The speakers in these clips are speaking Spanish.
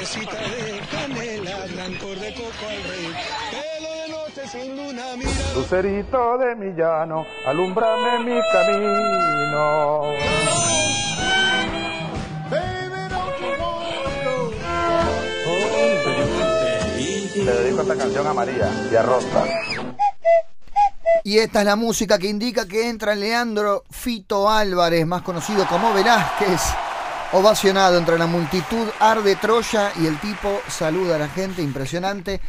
florecita de canela, blancor de coco al rey. Pelo de noche sin luna, mira. Lucerito de mi llano, alumbrame mi camino. Le dedico esta canción a María y a Rosa. Y esta es la música que indica que entra Leandro Fito Álvarez, más conocido como Velázquez, ovacionado entre la multitud, arde Troya y el tipo saluda a la gente, impresionante.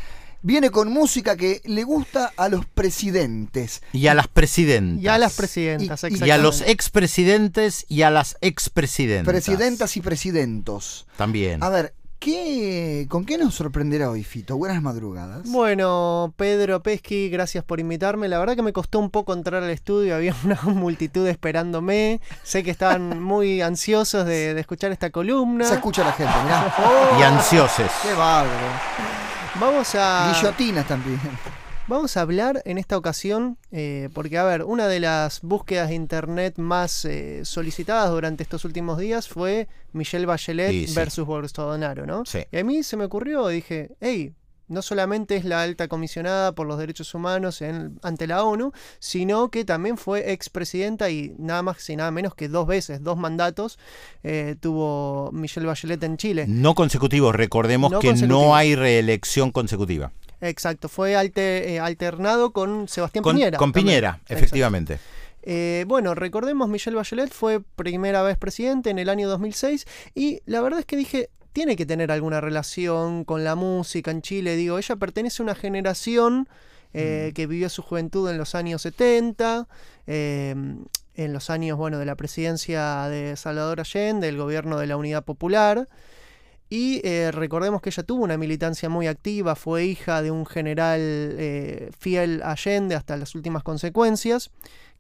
Viene con música que le gusta a los presidentes. Y a las presidentas. Y a las presidentas, Y- y a los expresidentes y a las expresidentas. Presidentas y presidentos. También. A ver, ¿qué, ¿con qué nos sorprenderá hoy, Fito? Buenas madrugadas. Bueno, Pedro Pesqui, gracias por invitarme. La verdad que me costó un poco entrar al estudio, había una multitud esperándome. Sé que estaban muy ansiosos de, de escuchar esta columna. Se escucha la gente, mirá. Y ansiosos. ¡Qué bárbaro! Vamos a, Guillotinas también. Vamos a hablar en esta ocasión, eh, porque a ver, una de las búsquedas de internet más eh, solicitadas durante estos últimos días fue Michelle Bachelet Sí, sí. versus Bolsonaro, ¿no? Sí. Y a mí se me ocurrió, dije, hey, no solamente es la alta comisionada por los derechos humanos en- ante la ONU, sino que también fue expresidenta y nada más y nada menos que dos veces, dos mandatos eh, tuvo Michelle Bachelet en Chile. No consecutivos, recordemos No que no hay reelección consecutiva. Exacto, fue alte- eh, alternado con Sebastián Con, Piñera. con también. Piñera, efectivamente. Eh, bueno, recordemos, Michelle Bachelet fue primera vez presidente en el año 2006 y la verdad es que dije, tiene que tener alguna relación con la música en Chile. Digo, ella pertenece a una generación eh, que vivió su juventud en los años 70, eh, en los años, bueno, de la presidencia de Salvador Allende, del gobierno de la Unidad Popular. Y eh, recordemos que ella tuvo una militancia muy activa, fue hija de un general eh, fiel a Allende hasta las últimas consecuencias,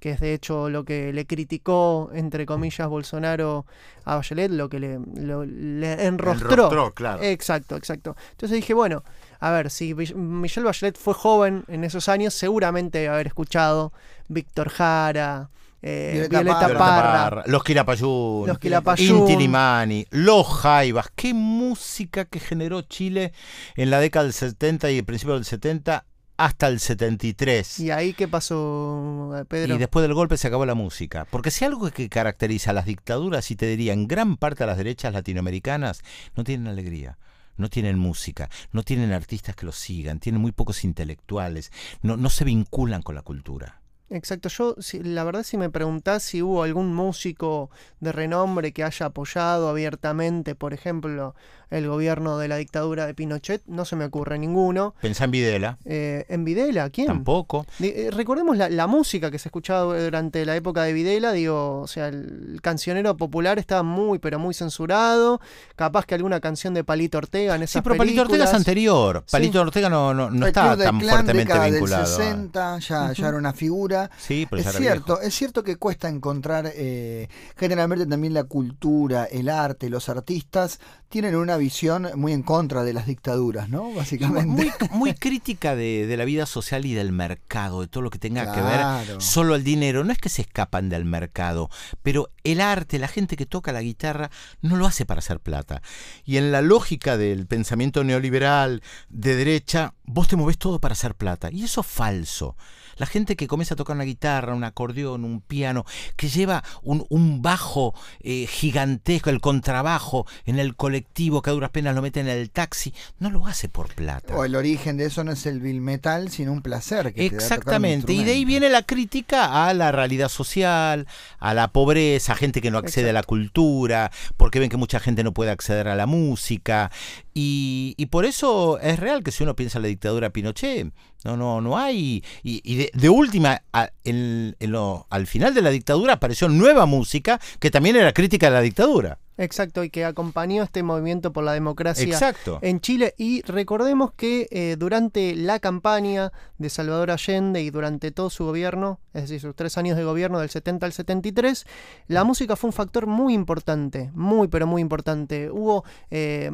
que es de hecho lo que le criticó, entre comillas, Bolsonaro a Bachelet, lo que le, lo- le enrostró. Enrostró, claro. Exacto, exacto. Entonces dije, bueno, a ver, si Michelle Bachelet fue joven en esos años, seguramente debe haber escuchado Víctor Jara, eh, Violeta Violeta, Parra. Parra. Los Quilapayún. Los Quilapayún. Inti Limani, Los Jaivas. Qué música que generó Chile en la década del 70 y el principio del 70 hasta el 73. ¿Y ahí qué pasó, Pedro? Y después del golpe se acabó la música. Porque si algo que caracteriza a las dictaduras, y te diría, en gran parte a las derechas latinoamericanas, no tienen alegría. No tienen música, no tienen artistas que los sigan, tienen muy pocos intelectuales, no, no se vinculan con la cultura. Exacto, yo si- la verdad si me preguntás si hubo algún músico de renombre que haya apoyado abiertamente, por ejemplo, el gobierno de la dictadura de Pinochet, no se me ocurre ninguno. Pensá en Videla, Eh, ¿En Videla? ¿Quién? tampoco. Eh, recordemos la, la música que se escuchaba durante la época de Videla, digo, o sea, el cancionero popular estaba muy, pero muy censurado, capaz que alguna canción de Palito Ortega en esas Sí, pero Palito Ortega es anterior. Sí. Palito Ortega no, no, no está tan fuertemente vinculado. del a- 60, ya, ya era una figura. Sí, pero Es cierto, viejo. es cierto que cuesta encontrar eh, generalmente también la cultura, el arte, los artistas tienen una visión muy en contra de las dictaduras, ¿no? Básicamente. Muy, muy crítica de, de la vida social y del mercado, de todo lo que tenga que ver solo el dinero. No es que se escapan del mercado, pero el arte, la gente que toca la guitarra, no lo hace para hacer plata. Y en la lógica del pensamiento neoliberal de derecha, vos te movés todo para hacer plata. Y eso es falso. La gente que comienza a tocar una guitarra, un acordeón, un piano, que lleva un, un bajo eh, gigantesco, el contrabajo en el colectivo, que a duras penas lo mete en el taxi, no lo hace por plata. O el origen de eso no es el bill metal, sino un placer. Que te da tocar un Exactamente, y de ahí viene la crítica a la realidad social, a la pobreza, a gente que no accede a la cultura, porque ven que mucha gente no puede acceder a la música, y, y por eso es real que si uno piensa en la dictadura Pinochet, no, no, no hay, y, y de, de última, a- en- en lo- al final de la dictadura apareció nueva música que también era crítica de la dictadura. Exacto, y que acompañó este movimiento por la democracia Exacto. en Chile. Y recordemos que eh, durante la campaña de Salvador Allende y durante todo su gobierno, es decir, sus tres años de gobierno del 70 al 73, la música fue un factor muy importante, muy pero muy importante. Hubo eh,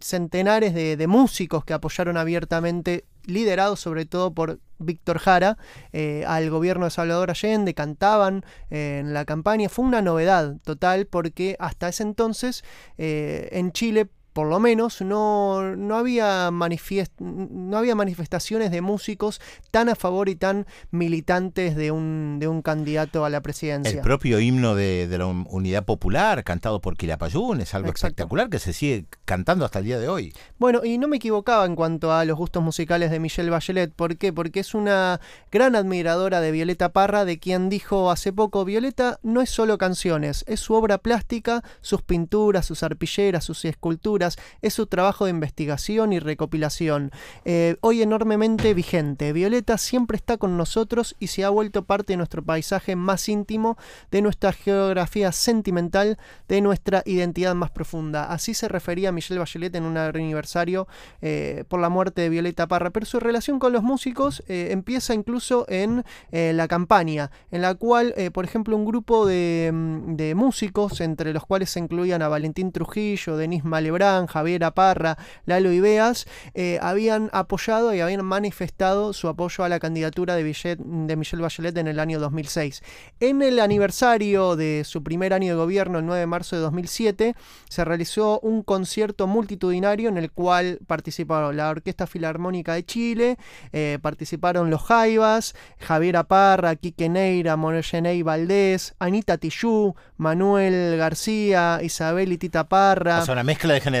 centenares de, de músicos que apoyaron abiertamente, liderados sobre todo por Víctor Jara, eh, al gobierno de Salvador Allende, cantaban eh, en la campaña. Fue una novedad total porque hasta ese entonces eh, en Chile por lo menos no, no, había manifiest- no había manifestaciones de músicos tan a favor y tan militantes de un, de un candidato a la presidencia. El propio himno de, de la Unidad Popular, cantado por Quilapayún, es algo Exacto. espectacular que se sigue cantando hasta el día de hoy. Bueno, y no me equivocaba en cuanto a los gustos musicales de Michelle Bachelet. ¿Por qué? Porque es una gran admiradora de Violeta Parra, de quien dijo hace poco, Violeta no es solo canciones, es su obra plástica, sus pinturas, sus arpilleras, sus esculturas, es su trabajo de investigación y recopilación. Eh, hoy enormemente vigente. Violeta siempre está con nosotros y se ha vuelto parte de nuestro paisaje más íntimo, de nuestra geografía sentimental, de nuestra identidad más profunda. Así se refería Michelle Bachelet en un aniversario eh, por la muerte de Violeta Parra. Pero su relación con los músicos eh, empieza incluso en la campaña, en la cual, por ejemplo, un grupo de, mm, de músicos, entre los cuales se incluían a Valentín Trujillo, Denis Malebrán, Javier Parra, Lalo Ibeas, eh, habían apoyado y habían manifestado su apoyo a la candidatura de, Michelle Bachelet en el año 2006. En el aniversario de su primer año de gobierno, el 9 de marzo de 2007, se realizó un concierto multitudinario en el cual participaron la Orquesta Filarmónica de Chile, eh, participaron los Jaivas, Javier Aparra, Quique Neira, Monogenei Valdés, Anita Tijoux, Manuel García, Isabel y Tita Parra O sea, una mezcla de generaciones.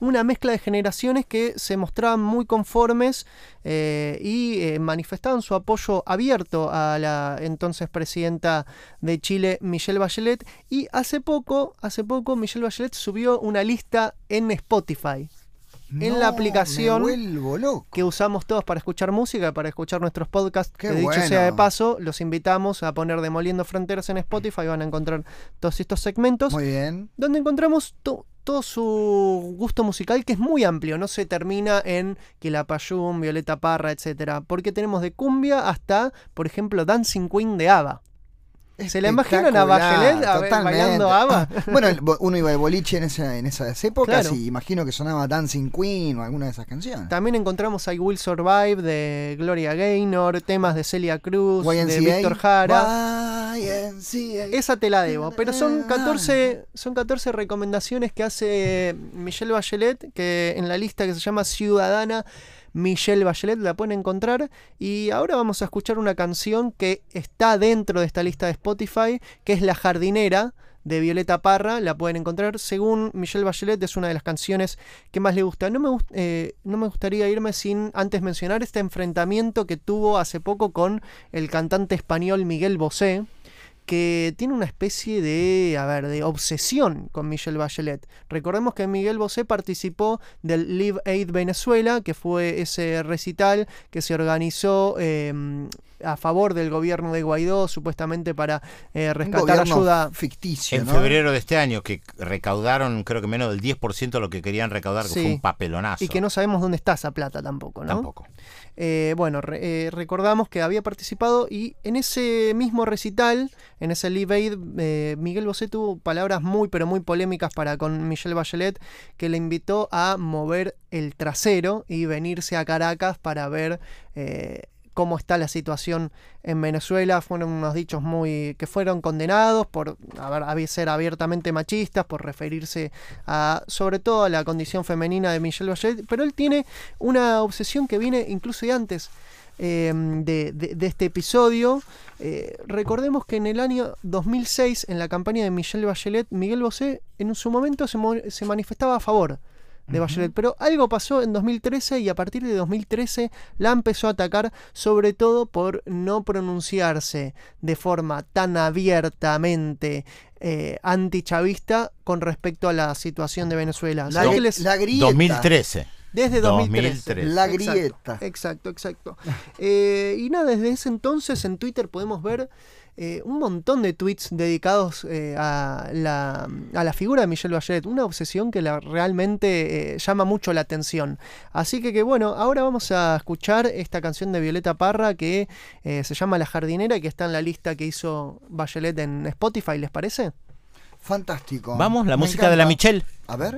Una mezcla de generaciones que se mostraban muy conformes eh, y eh, manifestaban su apoyo abierto a la entonces presidenta de Chile, Michelle Bachelet. Y hace poco, hace poco, Michelle Bachelet subió una lista en Spotify. en la aplicación que usamos todos para escuchar música, para escuchar nuestros podcasts. Qué que dicho bueno. sea de paso, los invitamos a poner Demoliendo Fronteras en Spotify. Van a encontrar todos estos segmentos Muy bien. donde encontramos todo su gusto musical que es muy amplio, no se termina en Quilapayún, Violeta Parra, etcétera, porque tenemos de cumbia hasta, por ejemplo, Dancing Queen de ABBA. ¿Se la imaginan a Bachelet a ver, bailando ABBA? Bueno, uno iba al boliche en, esa, en esas épocas Claro. y imagino que sonaba Dancing Queen o alguna de esas canciones. También encontramos I Will Survive de Gloria Gaynor, temas de Celia Cruz, de. Víctor Jara. Esa te la debo, pero son 14, son 14 recomendaciones que hace Michelle Bachelet, que en la lista que se llama Ciudadana Michelle Bachelet la pueden encontrar. Y ahora vamos a escuchar una canción que está dentro de esta lista de Spotify, que es La Jardinera de Violeta Parra, la pueden encontrar. Según Michelle Bachelet, es una de las canciones que más le gusta. No me, gust- eh, no me gustaría irme sin antes mencionar este enfrentamiento que tuvo hace poco con el cantante español Miguel Bosé que tiene una especie de, a ver, de obsesión con Michelle Bachelet. Recordemos que Miguel Bosé participó del Live Aid Venezuela, que fue ese recital que se organizó eh, a favor del gobierno de Guaidó, supuestamente para eh, Un rescatar ayuda. ficticio, En ¿no? febrero de este año, que recaudaron creo que menos del 10% de lo que querían recaudar, que fue un papelonazo. Y que no sabemos dónde está esa plata tampoco, ¿no? Tampoco. Eh, bueno, re- eh, recordamos que había participado y en ese mismo recital, en ese Live Aid, eh, Miguel Bosé tuvo palabras muy pero muy polémicas para con Michelle Bachelet, que le invitó a mover el trasero y venirse a Caracas para ver eh, cómo está la situación en Venezuela. Fueron unos dichos muy que fueron condenados por a ser abiertamente machistas, por referirse a sobre todo a la condición femenina de Michelle Bachelet, pero él tiene una obsesión que viene incluso de antes eh, de, de- de este episodio. Eh, recordemos que en el año 2006, en la campaña de Michelle Bachelet, Miguel Bosé en su momento se, se manifestaba a favor de Bachelet, pero algo pasó en 2013 y a partir de 2013 la empezó a atacar sobre todo por no pronunciarse de forma tan abiertamente eh, antichavista con respecto a la situación de Venezuela. La, Así que gri- les- la grieta. 2013. desde 2013. 2013. La Exacto, grieta. Exacto, exacto. Eh, y nada, desde ese entonces en Twitter podemos ver eh, un montón de tweets dedicados eh, a, la, a la figura de Michelle Bachelet. Una obsesión que la, realmente eh, llama mucho la atención. Así que, que bueno, ahora vamos a escuchar esta canción de Violeta Parra que eh, se llama La Jardinera y que está en la lista que hizo Bachelet en Spotify, ¿les parece? Fantástico. Vamos, la Me música de la. Michelle. A ver.